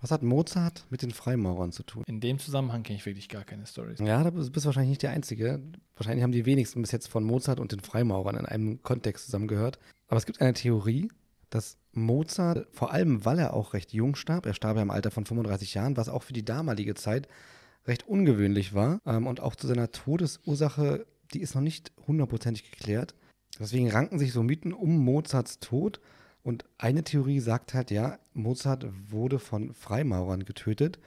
Was hat Mozart mit den Freimaurern zu tun? In dem Zusammenhang kenne ich wirklich gar keine Stories. Ja, da bist du wahrscheinlich nicht der Einzige. Wahrscheinlich haben die wenigsten bis jetzt von Mozart und den Freimaurern in einem Kontext zusammengehört. Aber es gibt eine Theorie, dass Mozart, vor allem weil er auch recht jung starb, er starb ja im Alter von 35 Jahren, was auch für die damalige Zeit recht ungewöhnlich war. Ähm, und auch zu seiner Todesursache, die ist noch nicht hundertprozentig geklärt. Deswegen ranken sich so Mythen um Mozarts Tod. Und eine Theorie sagt halt, ja, Mozart wurde von Freimaurern getötet,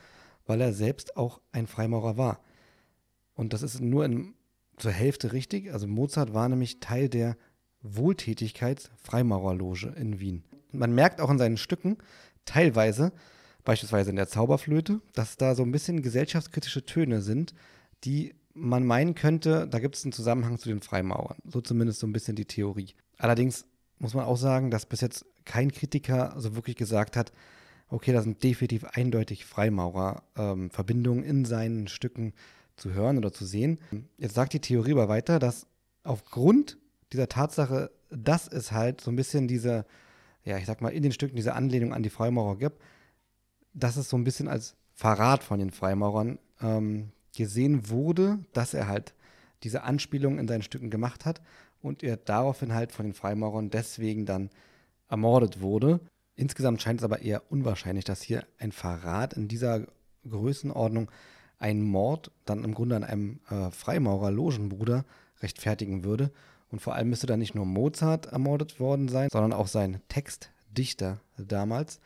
weil er selbst auch ein Freimaurer war. Und das ist nur in, zur Hälfte richtig. Also Mozart war nämlich Teil der Wohltätigkeits-Freimaurerloge in Wien. Man merkt auch in seinen Stücken teilweise, beispielsweise in der Zauberflöte, dass da so ein bisschen gesellschaftskritische Töne sind, die man meinen könnte, da gibt es einen Zusammenhang zu den Freimaurern. So zumindest so ein bisschen die Theorie. Allerdings muss man auch sagen, dass bis jetzt kein Kritiker so wirklich gesagt hat, okay, da sind definitiv eindeutig Freimaurer-Verbindungen ähm, in seinen Stücken zu hören oder zu sehen. Jetzt sagt die Theorie aber weiter, dass aufgrund dieser Tatsache, dass es halt so ein bisschen diese, ja, ich sag mal, in den Stücken diese Anlehnung an die Freimaurer gibt, dass es so ein bisschen als Verrat von den Freimaurern ähm, gesehen wurde, dass er halt diese Anspielung in seinen Stücken gemacht hat und er daraufhin halt von den Freimaurern deswegen dann ermordet wurde. Insgesamt scheint es aber eher unwahrscheinlich, dass hier ein Verrat in dieser Größenordnung einen Mord dann im Grunde an einem äh, Freimaurer-Logenbruder rechtfertigen würde. Und vor allem müsste da nicht nur Mozart ermordet worden sein, sondern auch sein Textdichter damals.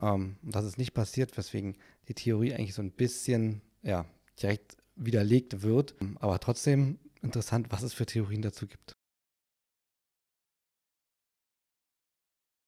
Ähm, das ist nicht passiert, weswegen die Theorie eigentlich so ein bisschen ja, direkt widerlegt wird. Aber trotzdem interessant, was es für Theorien dazu gibt.